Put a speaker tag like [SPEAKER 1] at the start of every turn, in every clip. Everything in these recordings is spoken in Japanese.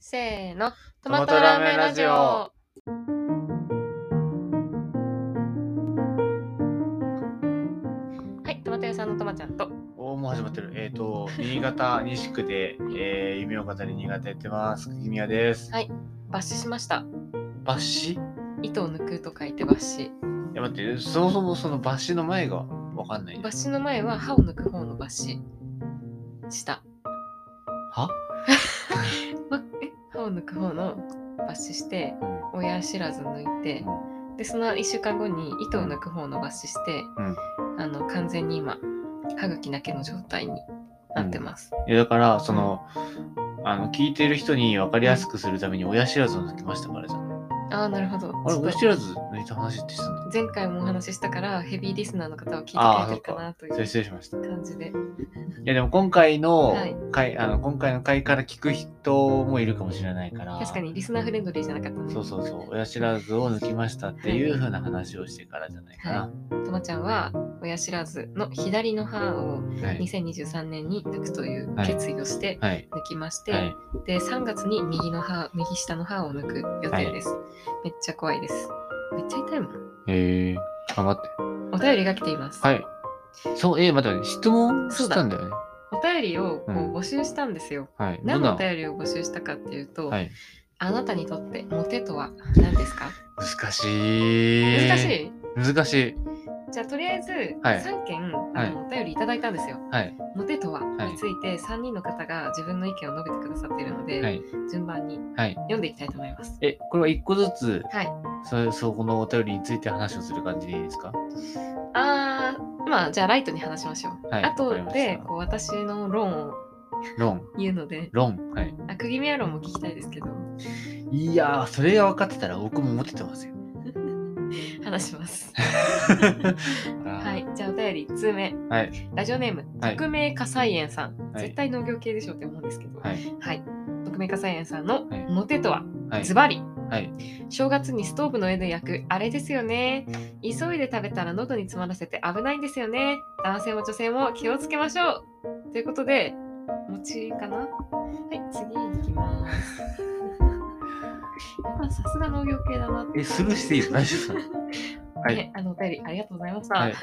[SPEAKER 1] せーの、ト
[SPEAKER 2] マトラーメンラジオ。
[SPEAKER 1] はい、トマト屋さんのトマちゃんと、
[SPEAKER 2] おーもう始まってる。えっ、と、新潟西区で、えー、夢を語り新潟やってます。釘宮です。
[SPEAKER 1] はい抜歯しました。
[SPEAKER 2] 抜歯？い
[SPEAKER 1] 糸を抜くと書いて抜歯。
[SPEAKER 2] や、待って、そもそもその抜歯の前がわかんない。
[SPEAKER 1] 抜歯の前は歯を抜く方の抜歯。した。
[SPEAKER 2] は？
[SPEAKER 1] ま、え歯を抜く方の抜歯して、
[SPEAKER 2] うん
[SPEAKER 1] 親知らず抜いて、で、その1週間後に糸を抜く方の抜歯して、あの、完全に今、歯茎だけの状態になってます。
[SPEAKER 2] いや、だから、その、あの、聞いてる人に分かりやすくするために親知らずを抜きましたからじゃん。
[SPEAKER 1] ああ、なるほど。
[SPEAKER 2] あれ、抜いた話ってしたの？
[SPEAKER 1] 前回もお話ししたからヘビーリスナーの方は聞いてくれてる
[SPEAKER 2] か
[SPEAKER 1] かなとい。
[SPEAKER 2] それ失礼しました。い
[SPEAKER 1] 感じで。
[SPEAKER 2] や、でも今回の
[SPEAKER 1] はい
[SPEAKER 2] 回、あの、今回の回から聞く人もいるかもしれないから。
[SPEAKER 1] 確かにリスナーフレンドリーじゃなかったね。
[SPEAKER 2] そうそうそう、親知らずを抜きましたっていう風な話をしてからじゃないかな。
[SPEAKER 1] ともちゃんは親知らずの左の歯を
[SPEAKER 2] はい。
[SPEAKER 1] 2023年に抜くという
[SPEAKER 2] はい
[SPEAKER 1] 決意をして
[SPEAKER 2] はい。
[SPEAKER 1] 抜きまして、
[SPEAKER 2] はい。
[SPEAKER 1] で3月に右の歯右下の歯を抜く予定です、めっちゃ怖いですめっちゃ痛いもん
[SPEAKER 2] えー、頑張って。
[SPEAKER 1] お便りが来ています、
[SPEAKER 2] はい。そう、えー、待って待って、質問したんだよね。
[SPEAKER 1] お便りをこう
[SPEAKER 2] うん
[SPEAKER 1] 募集したんですよ、
[SPEAKER 2] はい。
[SPEAKER 1] 何のお便りを募集したかっていうと、
[SPEAKER 2] なはい。
[SPEAKER 1] あなたにとってモテとは何ですか？
[SPEAKER 2] 難しい。
[SPEAKER 1] 難しい？
[SPEAKER 2] 難しい。
[SPEAKER 1] じゃあとりあえず
[SPEAKER 2] はい
[SPEAKER 1] 3件、
[SPEAKER 2] はい
[SPEAKER 1] あのお便りいただいたんですよ。
[SPEAKER 2] はい。
[SPEAKER 1] モテとは
[SPEAKER 2] はい
[SPEAKER 1] について3人の方が自分の意見を述べてくださっているので、
[SPEAKER 2] はい。
[SPEAKER 1] 順番に
[SPEAKER 2] はい。
[SPEAKER 1] 読んでいきたいと思います。
[SPEAKER 2] え、これは一個ずつ、
[SPEAKER 1] はい。
[SPEAKER 2] そそこのお便りについて話をする感じでいいですか？
[SPEAKER 1] あー、まあじゃあライトに話しましょう。
[SPEAKER 2] はい
[SPEAKER 1] あとでこう私の論を
[SPEAKER 2] 論。
[SPEAKER 1] 言うので、
[SPEAKER 2] 論。はい。
[SPEAKER 1] あ釘宮論も聞きたいですけど、
[SPEAKER 2] いやー、それが分かってたら僕もモテてますよ。
[SPEAKER 1] 話します。
[SPEAKER 2] は
[SPEAKER 1] はい。じゃあお便り1通目。
[SPEAKER 2] はい。
[SPEAKER 1] ラジオネーム、
[SPEAKER 2] はい
[SPEAKER 1] 匿名火災園さん。
[SPEAKER 2] はい
[SPEAKER 1] 絶対農業系でしょって思うんですけど、
[SPEAKER 2] はい。
[SPEAKER 1] はい。匿名火災園さんの
[SPEAKER 2] はい
[SPEAKER 1] モテとは、
[SPEAKER 2] はい。
[SPEAKER 1] ズバリ。
[SPEAKER 2] はい。
[SPEAKER 1] 正月にストーブの上で焼くあれですよね急いで食べたら喉に詰まらせて危ないんですよね男性も女性も気をつけましょうということで餅かな？はやっぱさすが農業系だなって。
[SPEAKER 2] え、スルーしていいの？大丈夫ですかはい。
[SPEAKER 1] ねあのお便りありがとうございました、
[SPEAKER 2] はい。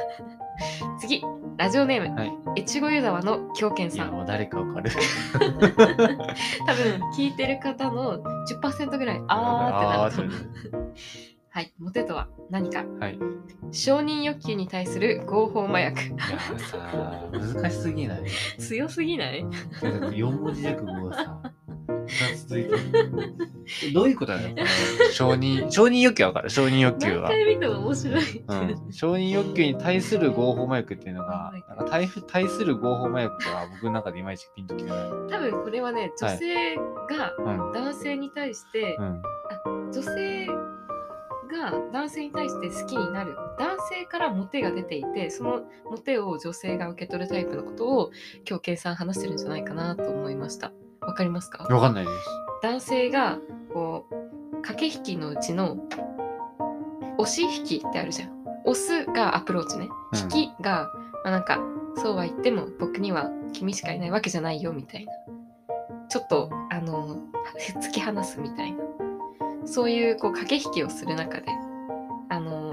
[SPEAKER 1] 次ラジオネーム
[SPEAKER 2] はい。
[SPEAKER 1] 越後湯沢の狂犬
[SPEAKER 2] いや、
[SPEAKER 1] さん
[SPEAKER 2] もう誰かわかる。
[SPEAKER 1] 多分聞いてる方の10%ぐらいあーってなると。思うはい。モテとは何か？
[SPEAKER 2] はい。い
[SPEAKER 1] 承認欲求に対する合法麻薬。
[SPEAKER 2] やさ、難しすぎない？
[SPEAKER 1] 強すぎない？
[SPEAKER 2] だって4文字熟語がさ、2つ続いてる。え どういうことなの？承認、承認欲求はわかる？承認欲求は。
[SPEAKER 1] 何回見ても面白い。
[SPEAKER 2] うん、承認欲求に対する合法麻薬っていうのが、なんか対対する合法麻薬が僕の中でいまいちピンときてない。
[SPEAKER 1] 多分これはね、女性が
[SPEAKER 2] うん。
[SPEAKER 1] 男性に対して、
[SPEAKER 2] うん。
[SPEAKER 1] 女性が男性に対して好きになる男性からモテが出ていてそのモテを女性が受け取るタイプのことを今日計算話してるんじゃないかなと思いましたわかりますか？
[SPEAKER 2] わかんないです。
[SPEAKER 1] 男性がこう駆け引きのうちの押し引きってあるじゃん。押すがアプローチね。
[SPEAKER 2] うん。
[SPEAKER 1] 引きが、まあ、なんかそうは言っても僕には君しかいないわけじゃないよみたいな。ちょっとあの突き放すみたいな。そういうこう駆け引きをする中であの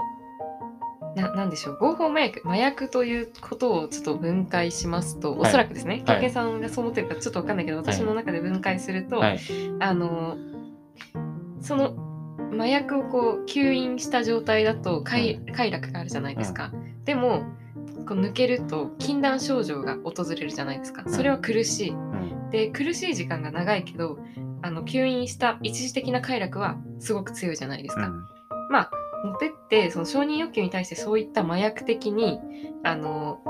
[SPEAKER 1] ななんでしょう。合法麻薬麻薬ということをちょっと分解しますと、
[SPEAKER 2] はい。
[SPEAKER 1] おそらくですね
[SPEAKER 2] はい。
[SPEAKER 1] 武井さんがそう思ってるかちょっと分かんないけど私の中で分解すると、
[SPEAKER 2] はい。
[SPEAKER 1] あのその麻薬をこう吸引した状態だと快,、快楽があるじゃないですか、でもこう抜けると禁断症状が訪れるじゃないですか。それは苦しい。
[SPEAKER 2] うん。
[SPEAKER 1] で苦しい時間が長いけどあの吸引した一時的な快楽はすごく強いじゃないですか、
[SPEAKER 2] うん。
[SPEAKER 1] まあモテってその承認欲求に対してそういった麻薬的にあの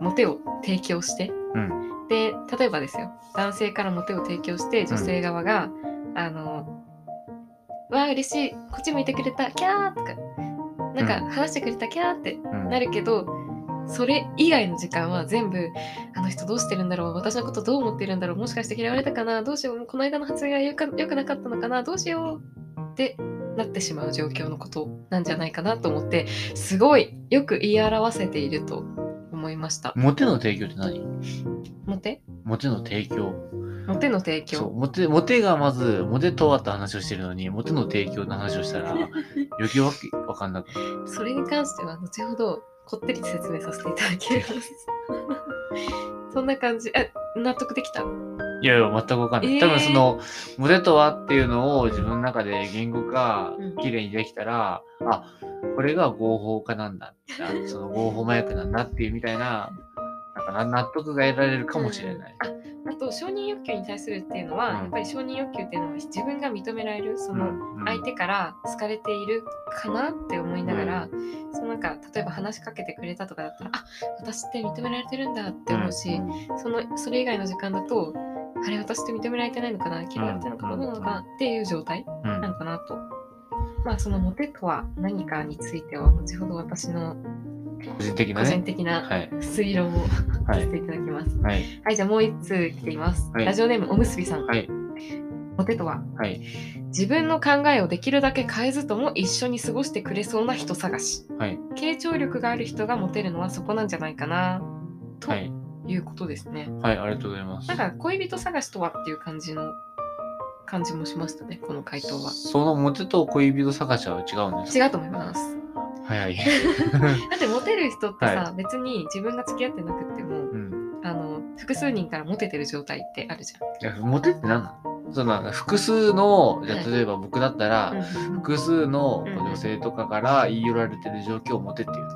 [SPEAKER 1] モテを提供して
[SPEAKER 2] うん。
[SPEAKER 1] で例えばですよ男性からモテを提供して女性側が、あのわあ嬉しいこっち向いてくれたキャーとかなんか
[SPEAKER 2] うん
[SPEAKER 1] 話してくれたキャーって
[SPEAKER 2] うん。
[SPEAKER 1] なるけど、それ以外の時間は全部あの人どうしてるんだろう私のことどう思ってるんだろうもしかして嫌われたかなどうしようこの間の発言がよくなかったのかなどうしようってなってしまう状況のことなんじゃないかなと思ってすごいよく言い表せていると思いました。
[SPEAKER 2] モテの提供って何？
[SPEAKER 1] モテ？
[SPEAKER 2] モテの提供。
[SPEAKER 1] モモテの提
[SPEAKER 2] そう、
[SPEAKER 1] 供。
[SPEAKER 2] モテ、モテがまず、モテとはって話をしてるのに、モテの提供の話をしたら、余計わけわかんなくなる。
[SPEAKER 1] それに関しては後ほどこってり説明させていただきます。そんな感じ。あ、納得できた？
[SPEAKER 2] いやいや、全くわかんない。
[SPEAKER 1] えー。
[SPEAKER 2] 多分その、モテとはっていうのを自分の中で言語化
[SPEAKER 1] うん。
[SPEAKER 2] 綺麗にできたら、あ、これが合法化なんだ。あその合法麻薬なんだっていうみたいな、なんかな納得が得られるかもしれない。
[SPEAKER 1] うん。ああと承認欲求に対するっていうのは、
[SPEAKER 2] うん。
[SPEAKER 1] やっぱり承認欲求っていうのは自分が認められるその
[SPEAKER 2] うん
[SPEAKER 1] 相手から好かれているかなって思いながら、そのなんか例えば話しかけてくれたとかだったらあ私って認められてるんだって思うし、
[SPEAKER 2] ん。
[SPEAKER 1] そのそれ以外の時間だとあれ私って認められてないのかな？嫌われてるのかどうなのかな？っていう状態
[SPEAKER 2] うん
[SPEAKER 1] なのかなと。まあそのモテとは何かについては後ほど私の
[SPEAKER 2] 個人的な
[SPEAKER 1] 個人
[SPEAKER 2] ね。
[SPEAKER 1] 的な
[SPEAKER 2] はい。
[SPEAKER 1] 推論を
[SPEAKER 2] はい
[SPEAKER 1] させていただきます。
[SPEAKER 2] はい。
[SPEAKER 1] はい、じゃあもう一通来ています。
[SPEAKER 2] はい
[SPEAKER 1] ラジオネームおむすびさん。
[SPEAKER 2] はい。
[SPEAKER 1] モテとは
[SPEAKER 2] はい。
[SPEAKER 1] 自分の考えをできるだけ変えずとも一緒に過ごしてくれそうな人探し。
[SPEAKER 2] はい。
[SPEAKER 1] 傾聴力がある人がモテるのはそこなんじゃないかなと
[SPEAKER 2] はい。
[SPEAKER 1] いうことですね。
[SPEAKER 2] はい。ありがとうございます
[SPEAKER 1] なん。か恋人探しとはっていう感じの感じもしましたね、この回答は。
[SPEAKER 2] そのモテと恋人探しは違うんですか？
[SPEAKER 1] 違うと思います。
[SPEAKER 2] 早い。
[SPEAKER 1] だってモテる人ってさ、
[SPEAKER 2] は
[SPEAKER 1] 別に自分が付き合ってなくっても、
[SPEAKER 2] うん。
[SPEAKER 1] あの複数人からモテてる状態ってあるじ
[SPEAKER 2] いや、モテって何なの？その複数の、じゃ例えば僕だったら、
[SPEAKER 1] ゃん。うん
[SPEAKER 2] 複数の
[SPEAKER 1] うん
[SPEAKER 2] 女性とかから言い寄られてる状況をモテっていう。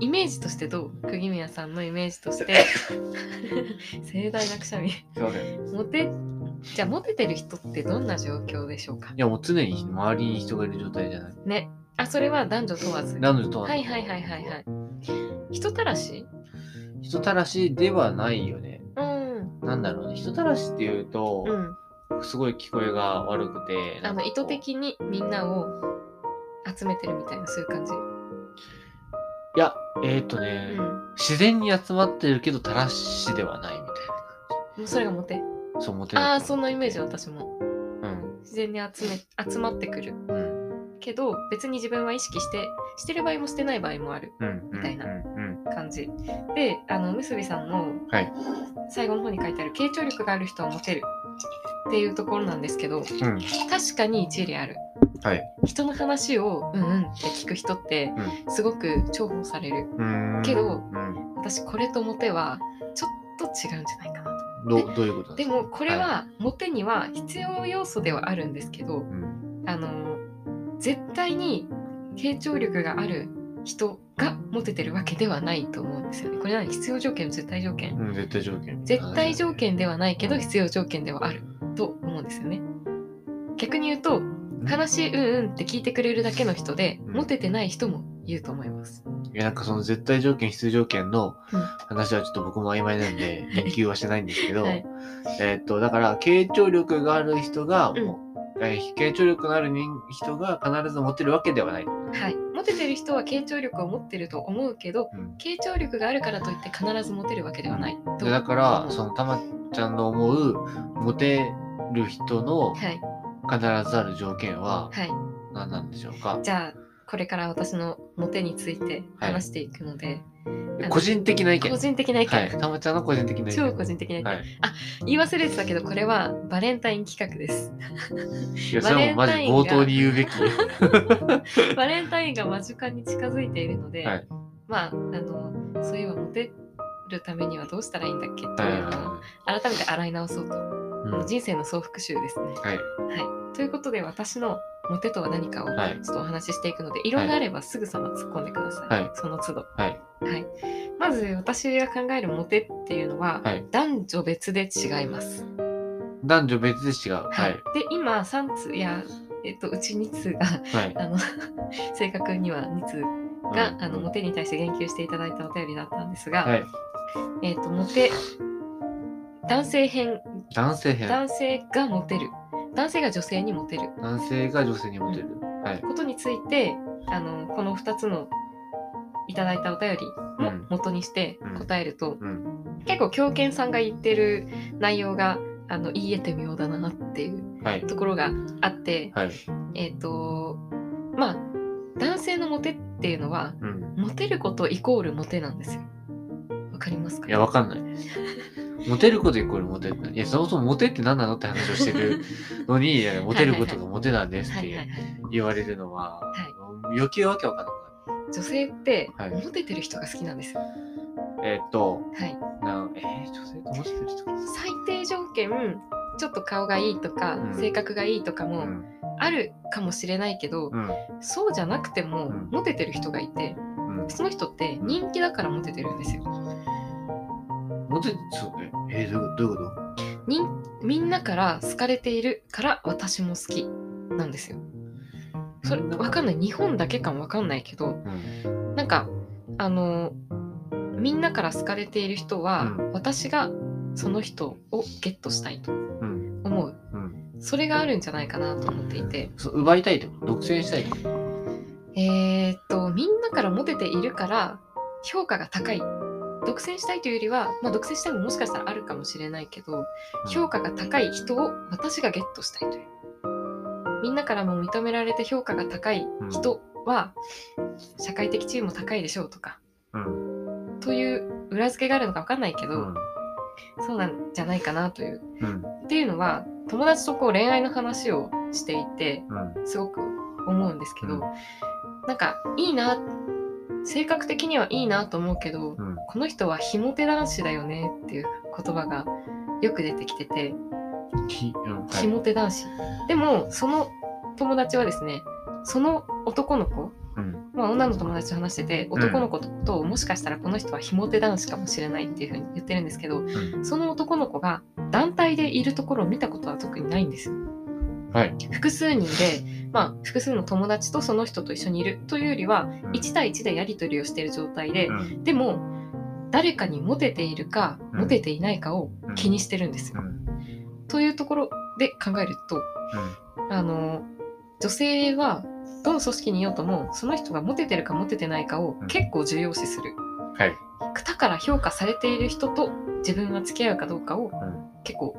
[SPEAKER 1] イメージとしてどう？釘宮さんのイメージとして。盛大なくしゃみ。
[SPEAKER 2] すいません。い
[SPEAKER 1] モテじゃあモテてる人ってどんな状況でしょうか？
[SPEAKER 2] や、もう常に周りに人がいる状態じゃない。
[SPEAKER 1] ね。あそれは男女問わず。
[SPEAKER 2] なのでとは、
[SPEAKER 1] はいはいはいはいはい。人たらし？
[SPEAKER 2] 人たらしではないよね。
[SPEAKER 1] うん。
[SPEAKER 2] なんだろうね。人たらしっていうと、
[SPEAKER 1] うん。
[SPEAKER 2] すごい聞こえが悪くて。
[SPEAKER 1] あの意図的にみんなを集めてるみたいなそういう感じ、
[SPEAKER 2] いや、えっ、ー、とね、
[SPEAKER 1] うん
[SPEAKER 2] 自然に集まってるけど、たらしではないみたい
[SPEAKER 1] もうそれがモテ
[SPEAKER 2] な。そう、モテ
[SPEAKER 1] ああそんなイメージ私も
[SPEAKER 2] うん。
[SPEAKER 1] 自然に集め集まってくる
[SPEAKER 2] うん。
[SPEAKER 1] けど別に自分は意識してしてる場合もしてない場合もある
[SPEAKER 2] うん。
[SPEAKER 1] みたいな。感じであのむすびさんの
[SPEAKER 2] はい。
[SPEAKER 1] 最後の方に書いてある傾聴力がある人はモテるっていうところなんですけど
[SPEAKER 2] うん。
[SPEAKER 1] 確かに一理ある
[SPEAKER 2] はい。
[SPEAKER 1] 人の話をうんうんって聞く人ってすごく重宝される
[SPEAKER 2] うん。
[SPEAKER 1] けど
[SPEAKER 2] うん。
[SPEAKER 1] 私これとモテはちょっと違うんじゃないかなと
[SPEAKER 2] どうどういうことでか？
[SPEAKER 1] ですもこれはモテには必要要素ではあるんですけど
[SPEAKER 2] うん。
[SPEAKER 1] あの絶対に傾聴力がある人がモテてるわけではないと思うんですよねこれは必要条件絶対条件
[SPEAKER 2] うん、絶対条件。
[SPEAKER 1] 絶対条件ではないけど必要条件ではあると思うんですよね。逆に言うと話うんうんって聞いてくれるだけの人で
[SPEAKER 2] うん。
[SPEAKER 1] モテてない人もいると思います。
[SPEAKER 2] いや、なんかその絶対条件、必須条件の
[SPEAKER 1] うん。
[SPEAKER 2] 話はちょっと僕も曖昧なんで、言及はしてないんですけど、
[SPEAKER 1] はい。
[SPEAKER 2] えーっと、だから、傾聴力がある人が、
[SPEAKER 1] うん。
[SPEAKER 2] もうえー傾聴力のある人人が必ず持ってるわけではない。
[SPEAKER 1] はい、モテてる人は傾聴力を持ってると思うけど
[SPEAKER 2] うん。
[SPEAKER 1] 傾聴力があるからといって必ずモテるわけではないと
[SPEAKER 2] でだから、そのたまちゃんの思う、モテる人の
[SPEAKER 1] はい
[SPEAKER 2] 必ずある条件は
[SPEAKER 1] はい
[SPEAKER 2] 何なんでしょうか、
[SPEAKER 1] じゃあこれから私のモテについて話していくので、あの
[SPEAKER 2] 個人的な意見。
[SPEAKER 1] 個人的な意見、
[SPEAKER 2] はい。たまちゃんの個人的な意見。
[SPEAKER 1] 超個人的な意見、
[SPEAKER 2] はい。
[SPEAKER 1] 言い忘れてたけどこれはバレンタイン企画です。
[SPEAKER 2] いや、それはもうマジ冒頭に言うべき。
[SPEAKER 1] バレンタインが間近に近づいているので、
[SPEAKER 2] はい。
[SPEAKER 1] まああのそういえばモテるためにはどうしたらいいんだっけ？と
[SPEAKER 2] はい
[SPEAKER 1] いうのを改めて洗い直そうと、
[SPEAKER 2] うんはい
[SPEAKER 1] 人生の総復習ですね。
[SPEAKER 2] はい。
[SPEAKER 1] はい、ということで私のモテとは何かを
[SPEAKER 2] はい
[SPEAKER 1] ちょっとお話ししていくので、いろんなあればすぐさま突っ込んでください、
[SPEAKER 2] はい
[SPEAKER 1] その都度。
[SPEAKER 2] はい。
[SPEAKER 1] はい、まず私が考えるモテっていうのは、
[SPEAKER 2] はい。
[SPEAKER 1] 男女別で違います。
[SPEAKER 2] 男女別で違う。は
[SPEAKER 1] はい
[SPEAKER 2] い。
[SPEAKER 1] で今3通いや、えっと、うち2通が
[SPEAKER 2] はい。
[SPEAKER 1] あの 正確には2通が、
[SPEAKER 2] うん
[SPEAKER 1] あのモテに対して言及していただいたお便りだったんですが、
[SPEAKER 2] はい。
[SPEAKER 1] えっ、とモテ男性編
[SPEAKER 2] 男性編。
[SPEAKER 1] 男性がモテる男性が女性にモテる
[SPEAKER 2] 男性が女性にモテる。はい。
[SPEAKER 1] ことについてあのこの2つのいただいたお便りも
[SPEAKER 2] うん
[SPEAKER 1] 元にして
[SPEAKER 2] うん
[SPEAKER 1] 答えると、
[SPEAKER 2] うん。
[SPEAKER 1] 結構狂犬さんが言ってる内容があの言い得て妙だなっていう
[SPEAKER 2] はい。
[SPEAKER 1] ところがあって
[SPEAKER 2] はい。
[SPEAKER 1] えっ、とまあ男性のモテっていうのは
[SPEAKER 2] うん。
[SPEAKER 1] モテることイコールモテなんですよ。わかりますか？
[SPEAKER 2] いや、わかんない。モテることイコールモテる。いや、そもそもモテって何なのって話をしてる のに、いやモテることがモテなんですって。言われるのは、
[SPEAKER 1] は
[SPEAKER 2] 余計わけわかんなく
[SPEAKER 1] 女性って
[SPEAKER 2] はい
[SPEAKER 1] モテてる人が好きなんですよ。
[SPEAKER 2] えーっと、
[SPEAKER 1] はい。
[SPEAKER 2] なんえー、女性とモテてる人
[SPEAKER 1] 最低条件ちょっと顔がいいとか、
[SPEAKER 2] うん
[SPEAKER 1] 性格がいいとかも
[SPEAKER 2] うん。
[SPEAKER 1] あるかもしれないけど、
[SPEAKER 2] うん。
[SPEAKER 1] そうじゃなくても
[SPEAKER 2] うん
[SPEAKER 1] モテてる人がいて
[SPEAKER 2] うん。
[SPEAKER 1] その人って人気だからモテてるんですよ。
[SPEAKER 2] モテ、そう、えー、どういうどういうこ
[SPEAKER 1] 人みんなから好かれているから私も好きなんですよ。それわかんない。日本だけかもわかんないけど
[SPEAKER 2] とうん。
[SPEAKER 1] なんかあのみんなから好かれている人は、
[SPEAKER 2] うん。
[SPEAKER 1] 私がその人をゲットしたいと
[SPEAKER 2] うん。
[SPEAKER 1] 思う。
[SPEAKER 2] うん。
[SPEAKER 1] それがあるんじゃないかなと思っていて。
[SPEAKER 2] 奪いたいってこと？独占したい
[SPEAKER 1] えー、っとみんなからモテているから評価が高い独占したいというよりは、まあ、独占したいももしかしたらあるかもしれないけど評価が高い人を私がゲットしたいというみんなからも認められて評価が高い人は社会的地位も高いでしょうとか
[SPEAKER 2] うん。
[SPEAKER 1] という裏付けがあるのか分かんないけど、
[SPEAKER 2] うん。
[SPEAKER 1] そうなんじゃないかなという
[SPEAKER 2] うん。
[SPEAKER 1] っていうのは友達とこう恋愛の話をしていて
[SPEAKER 2] うん。
[SPEAKER 1] すごく思うんですけど、
[SPEAKER 2] うん
[SPEAKER 1] なんかいいな性格的にはいいなと思うけど、
[SPEAKER 2] うん。
[SPEAKER 1] この人はひも手男子だよねっていう言葉がよく出てきてて、
[SPEAKER 2] ひ、うん。はい
[SPEAKER 1] ひも手男子でもその友達はですねその男の子
[SPEAKER 2] うん。
[SPEAKER 1] まあ、女の友達と話してて
[SPEAKER 2] ん
[SPEAKER 1] 男の子と、もしかしたらこの人はひも手男子かもしれないっていうふうに言ってるんですけど
[SPEAKER 2] うん。
[SPEAKER 1] その男の子が団体でいるところを見たことは特にないんですよ。
[SPEAKER 2] はい。
[SPEAKER 1] 複数人で、まあ、複数の友達とその人と一緒にいるというよりは
[SPEAKER 2] うん
[SPEAKER 1] 1対1でやり取りをしている状態で、
[SPEAKER 2] うん。
[SPEAKER 1] でも誰かにモテているか
[SPEAKER 2] うん
[SPEAKER 1] モテていないかを気にしてるんですよ。
[SPEAKER 2] うん。
[SPEAKER 1] というところで考えるとあの女性はどの組織にいようともその人がモテてるかモテてないかを
[SPEAKER 2] うん
[SPEAKER 1] 結構重要視する。
[SPEAKER 2] うん。はい。
[SPEAKER 1] 他から評価されている人と自分が付き合うかどうかを
[SPEAKER 2] うん。
[SPEAKER 1] 結構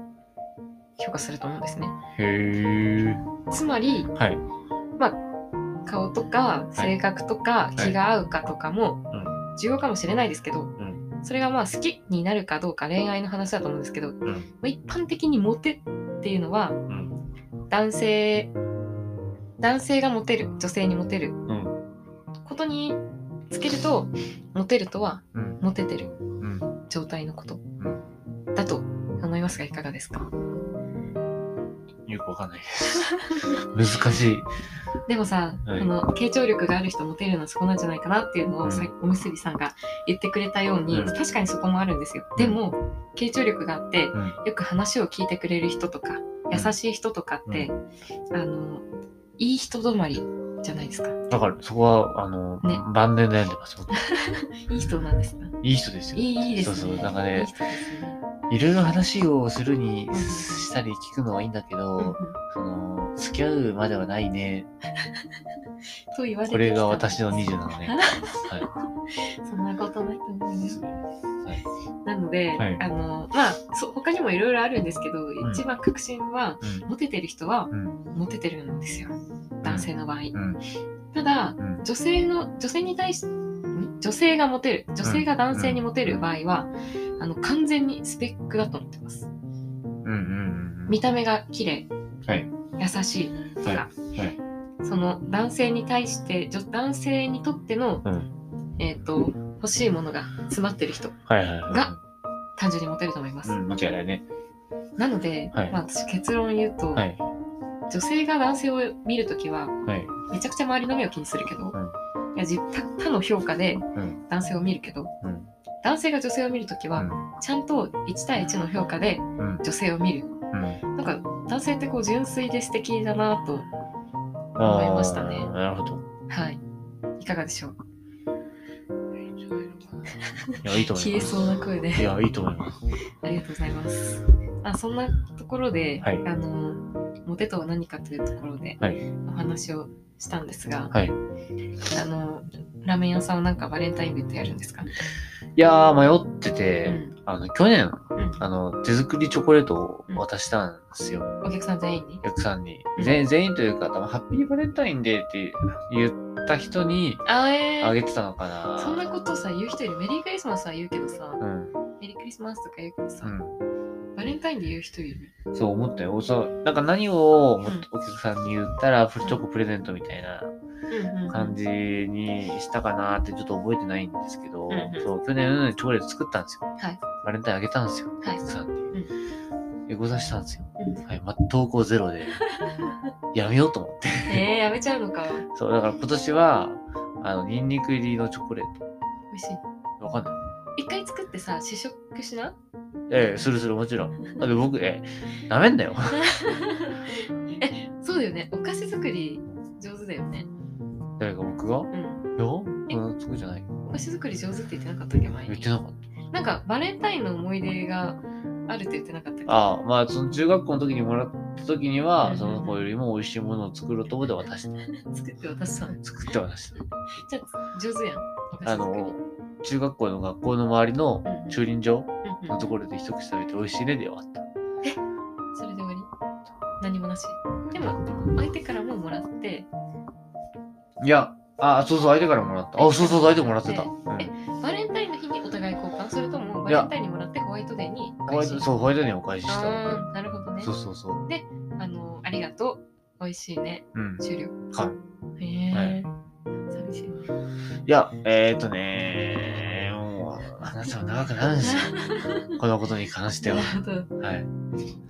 [SPEAKER 1] 評価すると思うんですね。
[SPEAKER 2] へえ。
[SPEAKER 1] つまり
[SPEAKER 2] はい。
[SPEAKER 1] 顔とか性格とか
[SPEAKER 2] い
[SPEAKER 1] 気が合うかとかも
[SPEAKER 2] うん。
[SPEAKER 1] 重要かもしれないですけど、
[SPEAKER 2] ん
[SPEAKER 1] それがまあ好きになるかどうか恋愛の話だと思うんですけど、ま
[SPEAKER 2] うん。
[SPEAKER 1] あ一般的にモテっていうのは
[SPEAKER 2] うん。
[SPEAKER 1] 男性男性がモテる女性にモテる
[SPEAKER 2] うん。
[SPEAKER 1] ことにつけるとモテるとは
[SPEAKER 2] うん。
[SPEAKER 1] モテてる
[SPEAKER 2] うん。
[SPEAKER 1] 状態のことだと思いますがいかがですか？
[SPEAKER 2] よくわかんないです。難しい。
[SPEAKER 1] でもさ、
[SPEAKER 2] はい
[SPEAKER 1] この傾聴力がある人モテるのはそこなんじゃないかなっていうのを、
[SPEAKER 2] うん
[SPEAKER 1] おむすびさんが言ってくれたように、
[SPEAKER 2] うん
[SPEAKER 1] 確かにそこもあるんですよ。
[SPEAKER 2] うん
[SPEAKER 1] でも傾聴力があって
[SPEAKER 2] うん。
[SPEAKER 1] よく話を聞いてくれる人とか優しい人とかって、あのいい人止まりじゃないですか。
[SPEAKER 2] だから、そこは、あの、
[SPEAKER 1] ね
[SPEAKER 2] 晩年悩んでます。僕
[SPEAKER 1] いい人なんですか？
[SPEAKER 2] いい人ですよ。
[SPEAKER 1] いいいいですね。
[SPEAKER 2] そうそう。なんか
[SPEAKER 1] いい
[SPEAKER 2] ね、
[SPEAKER 1] 人ですね。
[SPEAKER 2] いろいろ話をするに
[SPEAKER 1] うん
[SPEAKER 2] したり聞くのはいいんだけど、その、付き合うまではないね。
[SPEAKER 1] と言われて
[SPEAKER 2] これが私の20なのね。はい。
[SPEAKER 1] そんなことないと思います。
[SPEAKER 2] はい。
[SPEAKER 1] なので、
[SPEAKER 2] はい
[SPEAKER 1] あのまあそ他にもいろいろあるんですけど、
[SPEAKER 2] ん
[SPEAKER 1] 一番確信は
[SPEAKER 2] うん。
[SPEAKER 1] モテてる人は
[SPEAKER 2] うん。
[SPEAKER 1] モテてるんですよ男性の場合、
[SPEAKER 2] うん。
[SPEAKER 1] ただ
[SPEAKER 2] うん。
[SPEAKER 1] 女性の女性に対しん？女性がモテる女性が男性にモテる場合は、あの完全にスペックだと思ってます
[SPEAKER 2] うん。うん。うん。
[SPEAKER 1] 見た目が綺麗
[SPEAKER 2] はい。
[SPEAKER 1] 優しいとか、
[SPEAKER 2] はいはい
[SPEAKER 1] その男性に対して女男性にとっての、
[SPEAKER 2] うん。
[SPEAKER 1] えっ、と欲しいものが詰まってる人。が単純にモテると思います、
[SPEAKER 2] うん、間違いないね。
[SPEAKER 1] なので、
[SPEAKER 2] はい
[SPEAKER 1] まあ、私結論言うと、
[SPEAKER 2] はい。
[SPEAKER 1] 女性が男性を見るときは
[SPEAKER 2] はい。
[SPEAKER 1] めちゃくちゃ周りの目を気にするけど、
[SPEAKER 2] うん
[SPEAKER 1] いやじ他他の評価で
[SPEAKER 2] うん。
[SPEAKER 1] 男性を見るけど
[SPEAKER 2] うん。
[SPEAKER 1] 男性が女性を見るときは、
[SPEAKER 2] うん。
[SPEAKER 1] ちゃんと1対1の評価で
[SPEAKER 2] うん。
[SPEAKER 1] 女性を見る
[SPEAKER 2] うん。
[SPEAKER 1] なんか男性ってこう純粋で素敵だなと
[SPEAKER 2] あ
[SPEAKER 1] 思いましたね
[SPEAKER 2] ーなるほど。
[SPEAKER 1] はいいかがでしょう？
[SPEAKER 2] いや、いいと思います。
[SPEAKER 1] 消えそうな声で
[SPEAKER 2] いや、いいと思います。
[SPEAKER 1] ありがとうございますあそんなところで、
[SPEAKER 2] はい
[SPEAKER 1] あのモテとは何かというところで
[SPEAKER 2] はい。
[SPEAKER 1] お話をしたんですが、
[SPEAKER 2] はい。
[SPEAKER 1] あのラーメン屋さんはなんかバレンタインデーってやるんですか、
[SPEAKER 2] いやー、迷ってて、
[SPEAKER 1] うん
[SPEAKER 2] あの、去年、
[SPEAKER 1] うん
[SPEAKER 2] あの、手作りチョコレートを渡したんですよ。
[SPEAKER 1] お客さん全員に？
[SPEAKER 2] お客さんに。
[SPEAKER 1] うん
[SPEAKER 2] 全全員というか、多分ハッピーバレンタインデーって言った人に
[SPEAKER 1] あ
[SPEAKER 2] げてたのかな。
[SPEAKER 1] そんなことさ言う人いる？メリークリスマスは言うけどさ
[SPEAKER 2] うん。
[SPEAKER 1] メリーククリスマスとか言うけどさ、
[SPEAKER 2] うん。
[SPEAKER 1] バレンタインで言う人いる？
[SPEAKER 2] そう思ったよ。そう、なんか何をお客さんに言ったら、チョコプレゼントみたいな感じにしたかなってちょっと覚えてないんですけど、
[SPEAKER 1] うんうん
[SPEAKER 2] そう、去年チョコレート作ったんですよ。
[SPEAKER 1] はい。
[SPEAKER 2] バレンタインあげたんですよ。
[SPEAKER 1] はい
[SPEAKER 2] さんに。エゴザしたんですよ。
[SPEAKER 1] うん
[SPEAKER 2] はい。ま、投稿ゼロで、やめようと思って。
[SPEAKER 1] えー、やめちゃうのか。
[SPEAKER 2] そう、だから今年は、あの、ニンニク入りのチョコレート。
[SPEAKER 1] 美味しい。
[SPEAKER 2] わかんない。
[SPEAKER 1] 一回作ってさ、試食しな
[SPEAKER 2] ええするする、もちろん。だって僕、ええ、なめんなよ。
[SPEAKER 1] え、そうだよね。お菓子作り上手だよね。
[SPEAKER 2] 誰か僕が？
[SPEAKER 1] うん。
[SPEAKER 2] よ
[SPEAKER 1] え
[SPEAKER 2] うん、そうじゃないよ。
[SPEAKER 1] お菓子作り上手って言ってなかったっけ前に？
[SPEAKER 2] 言って。なかっ
[SPEAKER 1] なんかバレンタインの思い出があるって言ってなかったっ。
[SPEAKER 2] ああ、まあ、その中学校の時にもらった時には、
[SPEAKER 1] うん
[SPEAKER 2] その子よりも美味しいものを作ろうと思って渡した。
[SPEAKER 1] 作って渡したの。
[SPEAKER 2] 作って渡した。
[SPEAKER 1] じゃあ上手やん。
[SPEAKER 2] あの、中学校の学校の周りの駐輪場のところで一口食べて美味しいねで終わった。
[SPEAKER 1] それで終わり？何もなし？でも、相手からももらって、
[SPEAKER 2] いや、あ、そうそう、相手からもらった。あ、そうそう、相手もらってた。うん
[SPEAKER 1] えバレンタインの日にお互い交換？それともバレンタインにもらってホワイトデーに
[SPEAKER 2] ホワイトそう、ホワイトデーにお返しした。
[SPEAKER 1] あーなるほどね
[SPEAKER 2] そうそうそう。
[SPEAKER 1] あのありがとう美味しいね
[SPEAKER 2] うん。
[SPEAKER 1] 終了
[SPEAKER 2] はい。
[SPEAKER 1] へえ、
[SPEAKER 2] はい
[SPEAKER 1] 寂しいね
[SPEAKER 2] いや、えー、っとねもう、話は長くなるんですよ。このことに関しては。
[SPEAKER 1] なるほど
[SPEAKER 2] はい。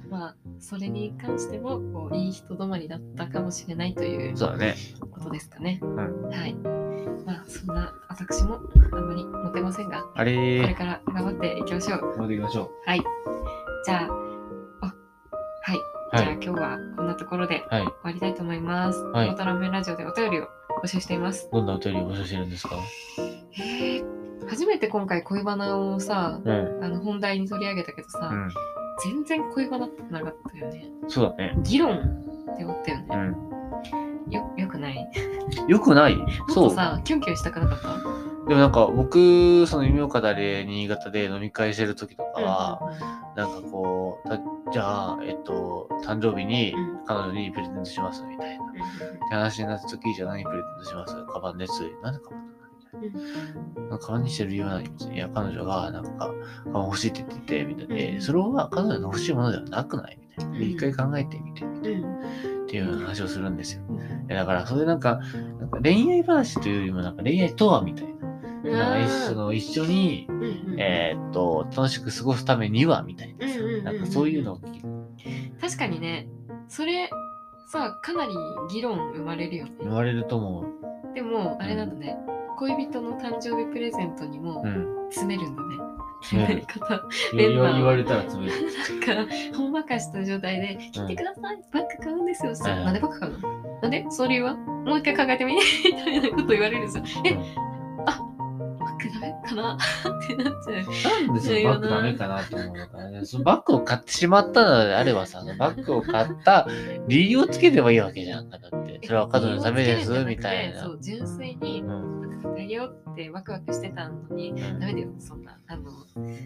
[SPEAKER 1] まあそれに関してもこういい人止まりだったかもしれないという
[SPEAKER 2] そうだね。
[SPEAKER 1] ことですかね、
[SPEAKER 2] ん
[SPEAKER 1] はいまあそんな私もあんまりモテませんが
[SPEAKER 2] あれ
[SPEAKER 1] これ
[SPEAKER 2] ー、
[SPEAKER 1] から頑張っていきましょう
[SPEAKER 2] 戻っていきましょ
[SPEAKER 1] はいじゃああはい、じゃあ
[SPEAKER 2] い。
[SPEAKER 1] 今日はこんなところで
[SPEAKER 2] はい。
[SPEAKER 1] 終わりたいと思います。
[SPEAKER 2] はい
[SPEAKER 1] ラーメンラジオでお便りを募集しています。
[SPEAKER 2] どんなお便りを募集してるんですか？
[SPEAKER 1] へえ。初めて今回恋バナをさ、
[SPEAKER 2] うん。
[SPEAKER 1] あの本題に取り上げたけどさ、
[SPEAKER 2] うん。
[SPEAKER 1] 全然恋バナってなかったよね。
[SPEAKER 2] そうだね。
[SPEAKER 1] 議論って思ったよね。
[SPEAKER 2] うん。
[SPEAKER 1] よ、よくない
[SPEAKER 2] よくない？そう？
[SPEAKER 1] とさ、キュンキュンしたくなかった？
[SPEAKER 2] でもなんか僕、その夢岡田で新潟で飲み会してる時とかは、なんかこう、たじゃあ、えっと、誕生日に
[SPEAKER 1] うん
[SPEAKER 2] 彼女にプレゼントしますみたいな。って話になった時、じゃあ何プレゼントします？カバンです。なんでカバンんかカバンにしてる理由は何みたいな。いや、彼女がなんか、カバン欲しいって言ってて、みたいで、
[SPEAKER 1] うん
[SPEAKER 2] それは彼女の欲しいものではなくない？みたいな。一回考えてみて、みたいな。
[SPEAKER 1] うん。
[SPEAKER 2] っていう話をするんですよ。だから、それなんか、なんか恋愛話というよりも、なんか恋愛とはみたいな。なんか一緒の一緒に、
[SPEAKER 1] うんうん
[SPEAKER 2] えーっと、楽しく過ごすためには、みたいな。
[SPEAKER 1] うんうんうんうん
[SPEAKER 2] なんかそういうのを聞き
[SPEAKER 1] 確かにね、それさ、かなり議論生まれるよね。
[SPEAKER 2] 言われると思う。
[SPEAKER 1] でも、あれなんだね。恋人の誕生日プレゼントにも
[SPEAKER 2] うん。
[SPEAKER 1] 詰めるんだね。
[SPEAKER 2] 詰める
[SPEAKER 1] 方
[SPEAKER 2] 言わ言われたら。
[SPEAKER 1] なんか、ほんわかした状態で、聞いてください、バッグ買うんですよ。なんでバッグ買うの？なんで？その理由は？もう一回考えてみ。みたいなこと言われるんですよ。え、かなってなっちゃう。
[SPEAKER 2] なんでそのバッグダメかなと思うのか。そのバッグを買ってしまったのであればさ、バッグを買った理由をつければいいわけじゃんか。だって。それは彼女のためです、みたいな
[SPEAKER 1] そ。う、純粋に、
[SPEAKER 2] うん
[SPEAKER 1] ようってワクワクしてたのに、
[SPEAKER 2] うん
[SPEAKER 1] ダメだよ、そんな、あの、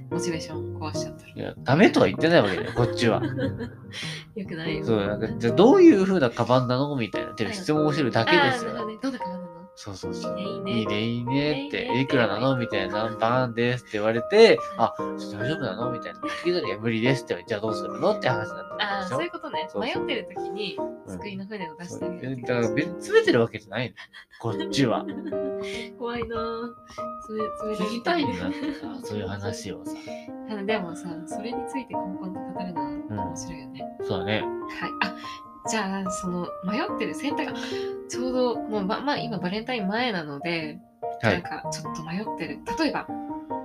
[SPEAKER 1] モチベーション壊しちゃった
[SPEAKER 2] いや、ダメとは言ってないわけだよ、こっちは。
[SPEAKER 1] ら。よくないよ。
[SPEAKER 2] そう、なんか、じゃあどういう風なカバンなの？みたいな。てか質問をしてるだけですよ。
[SPEAKER 1] あーなるほどね。どんなカバン？なの
[SPEAKER 2] そうそうそう。
[SPEAKER 1] いいね、いいね。
[SPEAKER 2] って
[SPEAKER 1] い
[SPEAKER 2] くらなのみたいな、何番ですって言われて、あ、ちょっと大丈夫なのみたいな。聞いたら、いや、無理ですって言われて、じゃあどうするのって話になってる
[SPEAKER 1] ああ、そういうことね。迷ってる時に、
[SPEAKER 2] うん
[SPEAKER 1] 救いの船を出してる。
[SPEAKER 2] だから詰めてるわけじゃないの。こっちは。
[SPEAKER 1] 怖いなぁ。それ、それ
[SPEAKER 2] 聞きたいんだってさ、そういう話をさ。
[SPEAKER 1] でもさ、それについて根本と語るのは面白いよね。
[SPEAKER 2] そうだね。
[SPEAKER 1] はい。あ、じゃあ、その、迷ってる選択が、ちょうど、もう、ま、まあ、今バレンタイン前なので、
[SPEAKER 2] はい。
[SPEAKER 1] なんか、ちょっと迷ってる。例えば、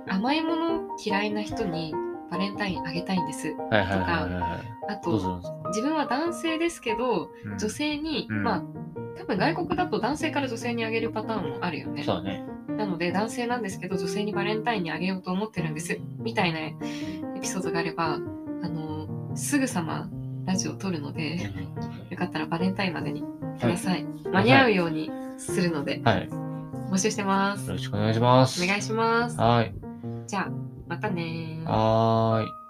[SPEAKER 1] 甘いもの嫌いな人にバレンタインあげたいんです。
[SPEAKER 2] はいはいはいはいはい。
[SPEAKER 1] あと、自分は男性ですけど、
[SPEAKER 2] うん
[SPEAKER 1] 女性に、
[SPEAKER 2] うん
[SPEAKER 1] まあ、多分外国だと男性から女性にあげるパターンもあるよね。
[SPEAKER 2] そうだね。
[SPEAKER 1] なので男性なんですけど女性にバレンタインにあげようと思ってるんですみたいなエピソードがあればあのすぐさまラジオを撮るのでよかったらバレンタインまでにください、間に合うようにするので
[SPEAKER 2] はい。よ
[SPEAKER 1] 募集してます
[SPEAKER 2] ろしくお願いします。
[SPEAKER 1] お願いします
[SPEAKER 2] はい。
[SPEAKER 1] じゃあまたねー
[SPEAKER 2] はーい。